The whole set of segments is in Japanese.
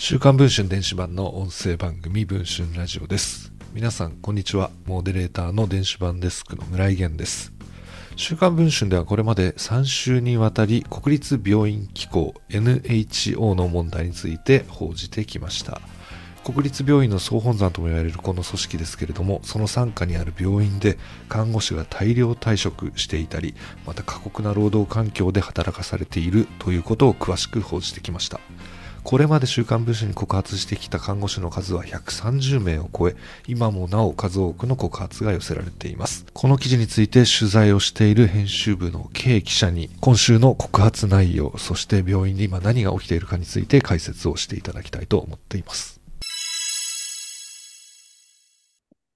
週刊文春電子版の音声番組文春ラジオです。皆さん、こんにちは。モデレーターの電子版デスクの村井源です。週刊文春ではこれまで3週にわたり国立病院機構 NHO の問題について報じてきました。国立病院の総本山とも言われるこの組織ですけれども、その傘下にある病院で看護師が大量退職していたり、また過酷な労働環境で働かされているということを詳しく報じてきました。これまで週刊文春に告発してきた看護師の数は130名を超え、今もなお数多くの告発が寄せられています。この記事について取材をしている編集部の K 記者に、今週の告発内容、そして病院で今何が起きているかについて解説をしていただきたいと思っています。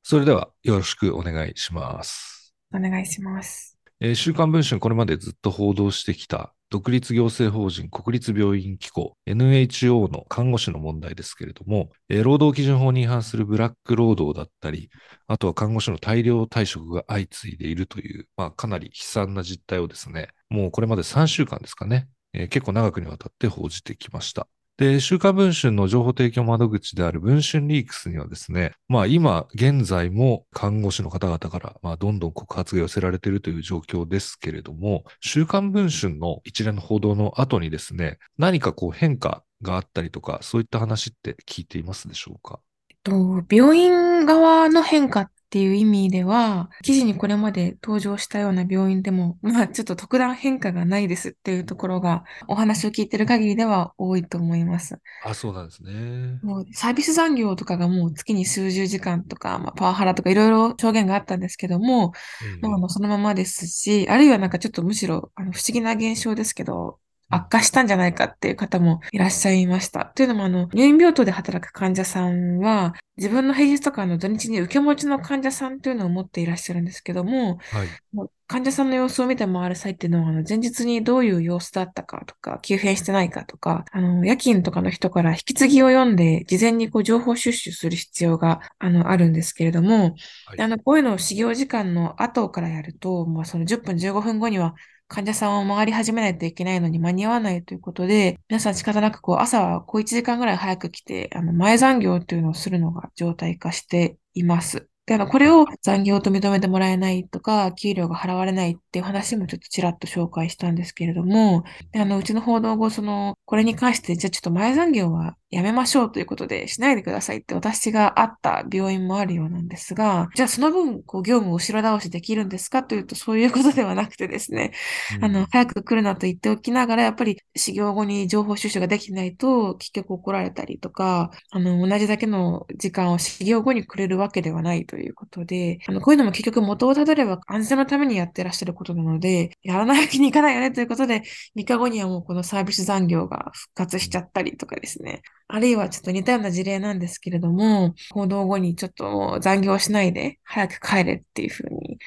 それではよろしくお願いします。お願いします。えー週刊文春これまでずっと報道してきた独立行政法人国立病院機構 NHO の看護師の問題ですけれども、えー労働基準法に違反するブラック労働だったり、あとは看護師の大量退職が相次いでいるという、まあ、かなり悲惨な実態をですね、もうこれまで3週間ですかね、えー結構長くにわたって報じてきました。で、週刊文春の情報提供窓口である文春リークスにはですね、まあ今現在も看護師の方々からまあどんどん告発が寄せられているという状況ですけれども、週刊文春の一連の報道の後にですね、何かこう変化があったりとか、そういった話って聞いていますでしょうか？と、病院側の変化っていう意味では、記事にこれまで登場したような病院でも、まあちょっと特段変化がないですっていうところが、お話を聞いてる限りでは多いと思います。あ、そうなんですね。もうサービス残業とかがもう月に数十時間とか、まあ、パワハラとかいろいろ証言があったんですけども、うんまあ、あのそのままですし、あるいはなんかちょっとむしろあの不思議な現象ですけど、悪化したんじゃないかっていう方もいらっしゃいました。というのも、あの、入院病棟で働く患者さんは、自分の平日とかの土日に受け持ちの患者さんというのを持っていらっしゃるんですけども、はい。患者さんの様子を見て回る際っていうのは、あの前日にどういう様子だったかとか、急変してないかとか、あの、夜勤とかの人から引き継ぎを読んで、事前にこう情報収集する必要が、あの、あるんですけれども、はいであの、こういうのを始業時間の後からやると、まあ、その10分15分後には患者さんを回り始めないといけないのに間に合わないということで、皆さん仕方なくこう朝はこう1時間ぐらい早く来て、あの前残業っていうのをするのが常態化しています。で、あの、これを残業と認めてもらえないとか、給料が払われないっていう話もちょっとちらっと紹介したんですけれども、で、あの、うちの報道後、その、これに関して、じゃあちょっと前残業はやめましょうということで、しないでくださいって私があった病院もあるようなんですが、じゃあその分、こう、業務を後ろ倒しできるんですかというと、そういうことではなくてですね、あの、早く来るなと言っておきながら、やっぱり始業後に情報収集ができないと、結局怒られたりとか、あの、同じだけの時間を始業後にくれるわけではないということで、あの、こういうのも結局元をたどれば安全のためにやってらっしゃることなので、やらないわけにいかないよねということで、3日後にはもうこのサービス残業が復活しちゃったりとかですね。あるいはちょっと似たような事例なんですけれども、報道後にちょっと残業しないで早く帰れっていうふうに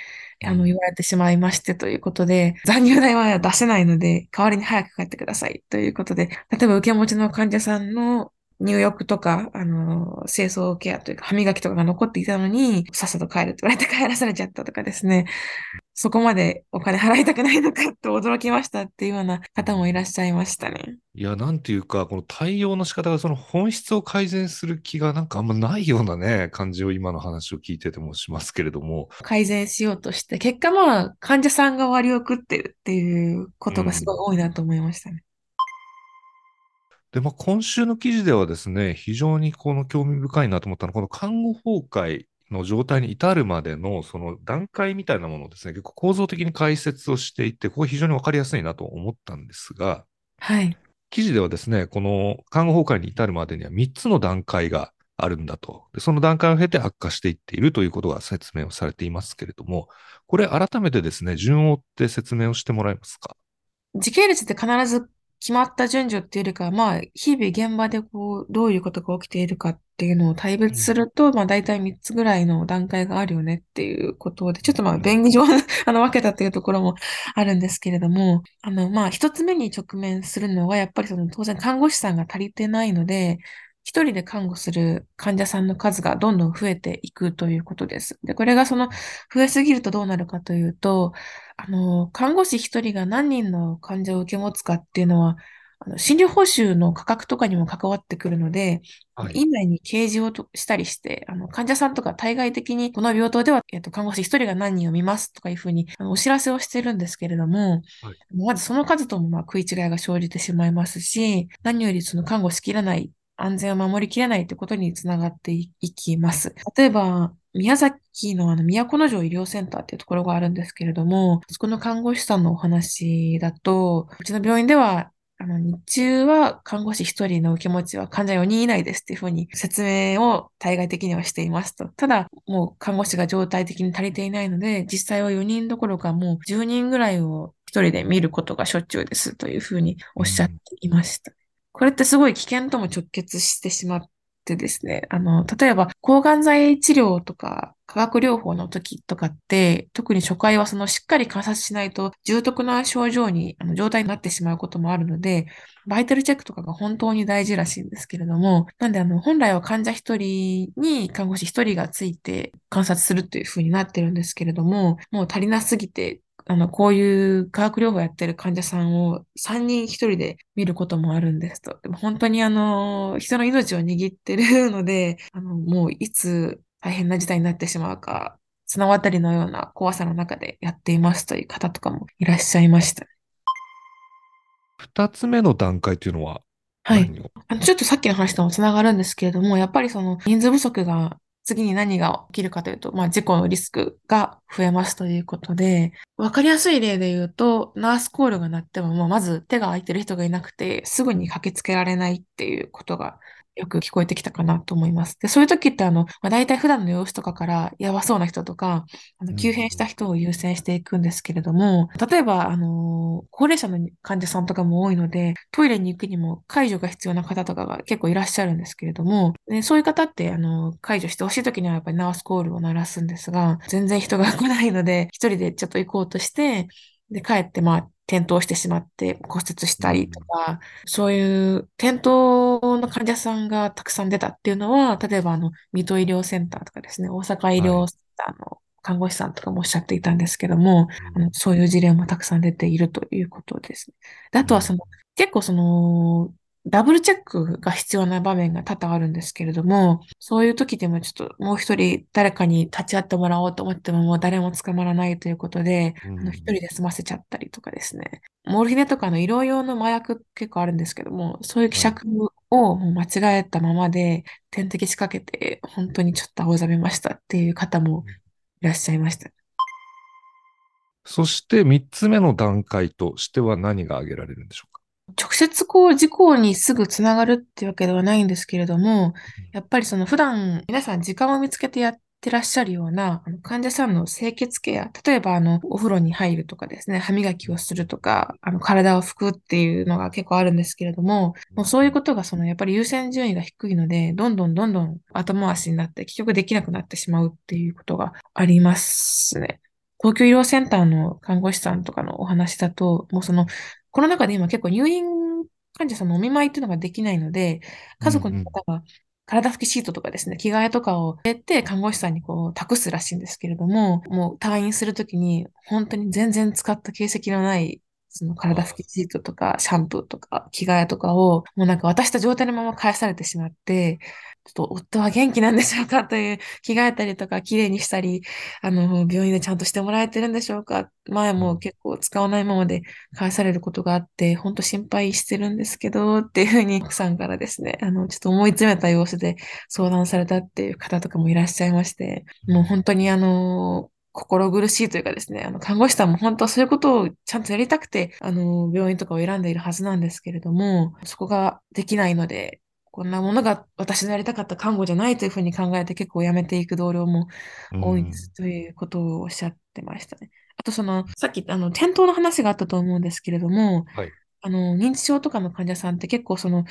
あの、言われてしまいましてということで、残業代は出せないので、代わりに早く帰ってくださいということで、例えば受け持ちの患者さんの入浴とか、あの、清掃ケアというか歯磨きとかが残っていたのに、さっさと帰るって言われて帰らされちゃったとかですね。そこまでお金払いたくないのかと驚きましたっていうような方もいらっしゃいましたね。いや、なんていうか、この対応の仕方がその本質を改善する気がなんかあんまないようなね、感じを今の話を聞いててもしますけれども。改善しようとして、結果まあ、患者さんが割を食ってるっていうことがすごい多いなと思いましたね。で、まあ、今週の記事ではですね、非常にこの興味深いなと思ったのは、この看護崩壊の状態に至るまでのその段階みたいなものをですね、結構構造的に解説をしていて、ここ非常にわかりやすいなと思ったんですが、はい。記事ではですね、この看護崩壊に至るまでには3つの段階があるんだと。でその段階を経て悪化していっているということが説明をされていますけれども、これ改めてですね、順を追って説明をしてもらえますか？時系列って必ず決まった順序っていうよりかは、まあ、日々現場でこう、どういうことが起きているかっていうのを対別すると、まあ、大体3つぐらいの段階があるよねっていうことで、ちょっとまあ、便宜上、あの、分けたっていうところもあるんですけれども、あの、まあ、一つ目に直面するのは、やっぱりその、当然看護師さんが足りてないので、一人で看護する患者さんの数がどんどん増えていくということです。で、これがその増えすぎるとどうなるかというと、あの、看護師一人が何人の患者を受け持つかっていうのは、あの診療報酬の価格とかにも関わってくるので、はい。院内に掲示をとしたりして、あの患者さんとか対外的にこの病棟では、えっと、看護師一人が何人を見ますとかいうふうにあのお知らせをしてるんですけれども、はいまずその数ともまあ食い違いが生じてしまいますし、何よりその看護しきらない、安全を守りきれないということにつながっていきます。例えば、宮崎のあの都城医療センターっていうところがあるんですけれども、そこの看護師さんのお話だと、うちの病院ではあの、日中は看護師一人の受け持ちは患者4人以内ですっていうふうに説明を対外的にはしていますと。ただ、もう看護師が状態的に足りていないので、実際は4人どころかもう10人ぐらいを一人で見ることがしょっちゅうですというふうにおっしゃっていました。これってすごい危険とも直結してしまってですね、あの、例えば抗がん剤治療とか化学療法の時とかって、特に初回はそのしっかり観察しないと重篤な症状に、あの状態になってしまうこともあるので、バイタルチェックとかが本当に大事らしいんですけれども、なんであの、本来は患者一人に看護師一人がついて観察するというふうになってるんですけれども、もう足りなすぎて、あの、こういう化学療法やってる患者さんを3人1人で見ることもあるんですと。でも本当にあの、人の命を握ってるので、あの、もういつ大変な事態になってしまうか、綱渡りのような怖さの中でやっていますという方とかもいらっしゃいました。二つ目の段階というのははい。あの、ちょっとさっきの話ともつながるんですけれども、やっぱりその人数不足が次に何が起きるかというと、まあ事故のリスクが増えますということで、わかりやすい例で言うと、ナースコールが鳴っても、まあまず手が空いてる人がいなくて、すぐに駆けつけられないっていうことがよく聞こえてきたかなと思います。で、そういう時ってあの、まあ、大体普段の様子とかからやばそうな人とか、あの、急変した人を優先していくんですけれども、例えば、あの、高齢者の患者さんとかも多いので、トイレに行くにも介助が必要な方とかが結構いらっしゃるんですけれども、でそういう方って、あの、介助してほしい時にはやっぱりナースコールを鳴らすんですが、全然人が来ないので、一人でちょっと行こうとして、で、帰って、まあ、転倒してしまって骨折したりとか、そういう転倒の患者さんがたくさん出たっていうのは、例えばあの、水戸医療センターとかですね、大阪医療センターの看護師さんとかもおっしゃっていたんですけども、あの、そういう事例もたくさん出ているということです。ね。で、あとはその、結構その、ダブルチェックが必要な場面が多々あるんですけれども、そういう時でもちょっともう一人誰かに立ち会ってもらおうと思ってももう誰も捕まらないということで、うんあの一人で済ませちゃったりとかですね。モルヒネとかの医療用の麻薬結構あるんですけども、そういう希釈をもう間違えたままで点滴仕掛けて本当にちょっと青ざめましたっていう方もいらっしゃいました。そして三つ目の段階としては何が挙げられるんでしょうか？直接こう事故にすぐつながるっていうわけではないんですけれども、やっぱりその普段皆さん時間を見つけてやってらっしゃるような患者さんの清潔ケア、例えばあのお風呂に入るとかですね、歯磨きをするとか、あの体を拭くっていうのが結構あるんですけれども、もうそういうことがそのやっぱり優先順位が低いので、どんどんどんどん後回しになって結局できなくなってしまうっていうことがありますね。東京医療センターの看護師さんとかのお話だと、もうそのこの中で今結構入院患者さんのお見舞いっていうのができないので、家族の方が体拭きシートとかですね、着替えとかを入れて看護師さんにこう託すらしいんですけれども、もう退院するときに本当に全然使った形跡のないその体拭きシートとかシャンプーとか着替えとかをもうなんか渡した状態のまま返されてしまって、ちょっと夫は元気なんでしょうかという着替えたりとか綺麗にしたり、あの、病院でちゃんとしてもらえてるんでしょうか。前も結構使わないままで返されることがあって、本当心配してるんですけど、っていうふうに奥さんからですね、あの、ちょっと思い詰めた様子で相談されたっていう方とかもいらっしゃいまして、もう本当にあの、心苦しいというかですね、あの、看護師さんも本当はそういうことをちゃんとやりたくて、あの、病院とかを選んでいるはずなんですけれども、そこができないので、こんなものが私のやりたかった看護じゃないというふうに考えて結構辞めていく同僚も多いですということをおっしゃってましたね。あとその、さっきあの、転倒の話があったと思うんですけれども、はいあの、認知症とかの患者さんって結構その、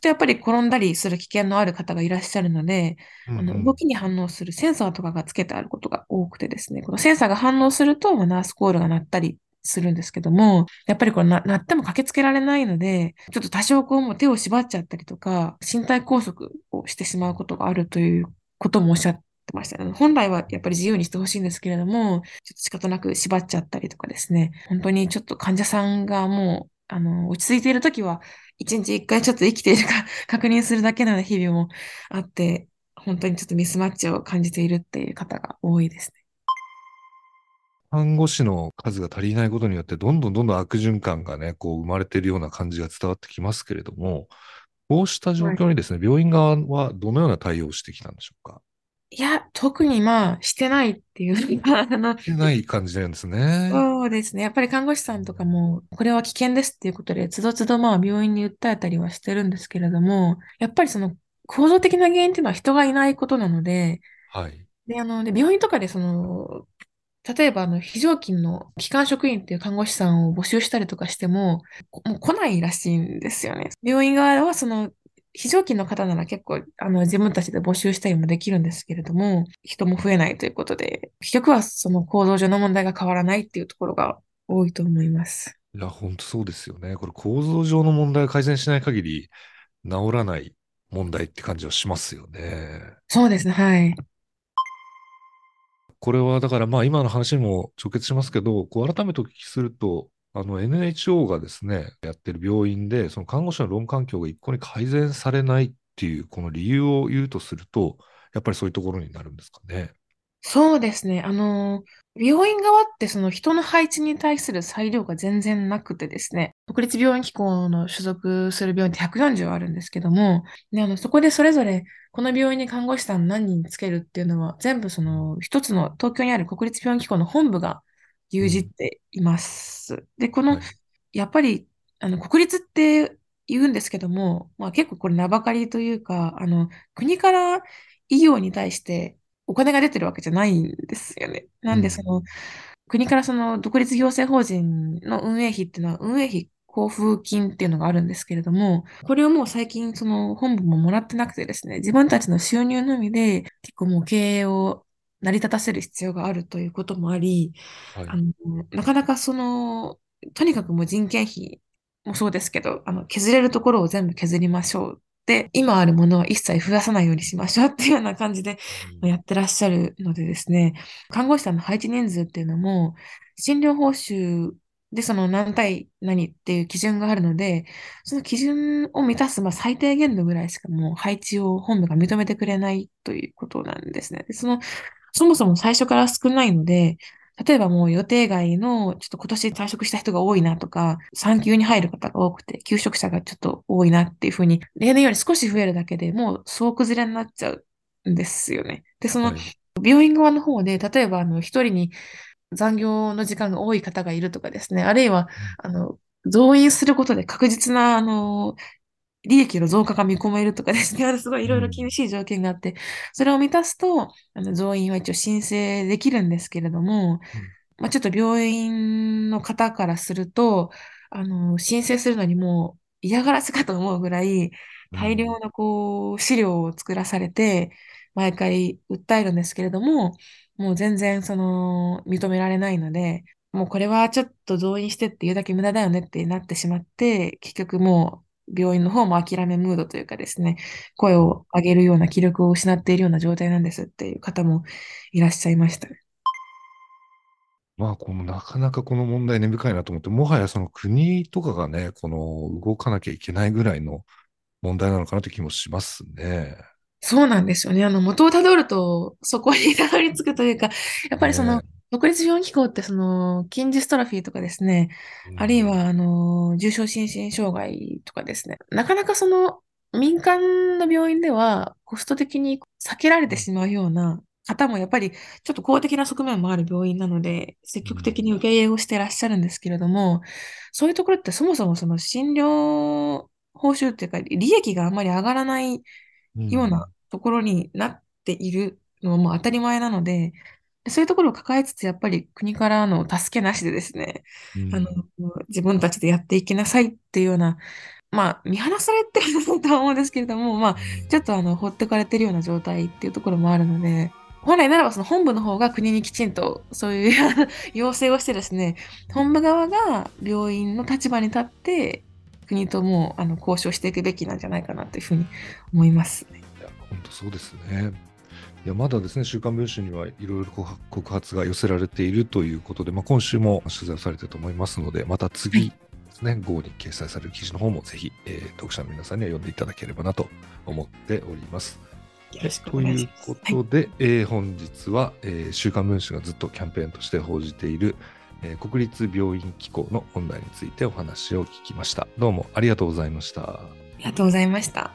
とやっぱり転んだりする危険のある方がいらっしゃるので、あの動きに反応するセンサーとかがつけてあることが多くてですね、このセンサーが反応すると、まあナースコールが鳴ったりするんですけども、やっぱりこれな鳴っても駆けつけられないので、ちょっと多少こうもう手を縛っちゃったりとか、身体拘束をしてしまうことがあるということもおっしゃってました。ね。本来はやっぱり自由にしてほしいんですけれども、ちょっと仕方なく縛っちゃったりとかですね、本当にちょっと患者さんがもうあの、落ち着いているときは、一日一回ちょっと生きているか 確認するだけの日々もあって、本当にちょっとミスマッチを感じているっていう方が多いですね。看護師の数が足りないことによって、どんどんどんどん悪循環がね、こう生まれているような感じが伝わってきますけれども、こうした状況にですね、病院側はどのような対応をしてきたんでしょうか？いや、特にまあ、してないっていうか、あの、してない感じなんですね。そうですね。やっぱり看護師さんとかも、これは危険ですっていうことで、つどつどまあ、病院に訴えたりはしてるんですけれども、やっぱりその、構造的な原因っていうのは人がいないことなので、はい。で、あの、で、病院とかでその、例えば、あの、非常勤の機関職員っていう看護師さんを募集したりとかしても、もう来ないらしいんですよね。病院側は、その、非常勤の方なら結構、あの、自分たちで募集したりもできるんですけれども、人も増えないということで、結局はその構造上の問題が変わらないっていうところが多いと思います。いや、本当そうですよね。これ構造上の問題を改善しない限り、治らない問題って感じはしますよね。そうですね、はい。これはだからまあ今の話にも直結しますけど、こう改めてお聞きすると、あの NHO がですね、やってる病院で、その看護師の労務環境が一向に改善されないっていう、この理由を言うとすると、やっぱりそういうところになるんですかね。そうですね。あの、病院側ってその人の配置に対する裁量が全然なくてですね、国立病院機構の所属する病院って140あるんですけども、で、あの、そこでそれぞれこの病院に看護師さん何人つけるっていうのは全部その一つの東京にある国立病院機構の本部が牛耳っています。うん、で、この、はい、やっぱり、あの、国立って言うんですけども、まあ結構これ名ばかりというか、あの、国から医療に対してお金が出てるわけじゃないんですよね。なんで、その、うん、国からその独立行政法人の運営費っていうのは、運営費交付金っていうのがあるんですけれども、これをもう最近その本部ももらってなくてですね、自分たちの収入のみで結構もう経営を成り立たせる必要があるということもあり、はい、あのなかなかその、とにかくもう人件費もそうですけど、あの削れるところを全部削りましょうで、今あるものは一切増やさないようにしましょうっていうような感じでやってらっしゃるのでですね、看護師さんの配置人数っていうのも、診療報酬でその何対何っていう基準があるので、その基準を満たすまあ最低限度ぐらいしかもう配置を本部が認めてくれないということなんですね。でその、そもそも最初から少ないので、例えばもう予定外の、ちょっと今年退職した人が多いなとか、産休に入る方が多くて、休職者がちょっと多いなっていうふうに、例年より少し増えるだけでもう総崩れになっちゃうんですよね。で、その、病院側の方で、例えばあの、一人に残業の時間が多い方がいるとかですね、あるいは、あの、増員することで確実な、あの、利益の増加が見込めるとかですね、すごいいろいろ厳しい条件があって、それを満たすと、あの増員は一応申請できるんですけれども、まあ、ちょっと病院の方からすると、あの、申請するのにもう嫌がらせかと思うぐらい、大量のこう、資料を作らされて、毎回訴えるんですけれども、もう全然その、認められないので、もうこれはちょっと増員してって言うだけ無駄だよねってなってしまって、結局もう病院の方も諦めムードというかですね、声を上げるような気力を失っているような状態なんですっていう方もいらっしゃいました。まあ、このなかなかこの問題根深いなと思って、もはやその国とかがね、この動かなきゃいけないぐらいの問題なのかなという気もしますね。そうなんですよね。あの、元をたどると、そこにたどり着くというか、やっぱりその、ね独立病院機構ってその、筋ジストロフィーとかですね、うん、あるいはあの、重症心身障害とかですね、なかなかその、民間の病院ではコスト的に避けられてしまうような方もやっぱりちょっと公的な側面もある病院なので、積極的に受け入れをしていらっしゃるんですけれども、そういうところってそもそもその診療報酬っていうか、利益があんまり上がらないようなところになっているのはもう当たり前なので、そういうところを抱えつつ、やっぱり国からの助けなしでですね、うん、あの、自分たちでやっていきなさいっていうような、まあ、見放されてるとは思うんですけれども、まあ、ちょっとあの、放ってかれてるような状態っていうところもあるので、本来ならばその本部の方が国にきちんとそういう 要請をしてですね、本部側が病院の立場に立って、国ともあの交渉していくべきなんじゃないかなというふうに思います、ね。いや、本当そうですね。いやまだですね、週刊文春にはいろいろ告発が寄せられているということで、まあ、今週も取材をされてると思いますので、また次、ですね、号に掲載される記事の方もぜひ、えー読者の皆さんには読んでいただければなと思っております。よろしくおという願いします。ことで、えー本日は、えー週刊文春がずっとキャンペーンとして報じている、えー国立病院機構の問題についてお話を聞きました。どうもありがとうございました。ありがとうございました。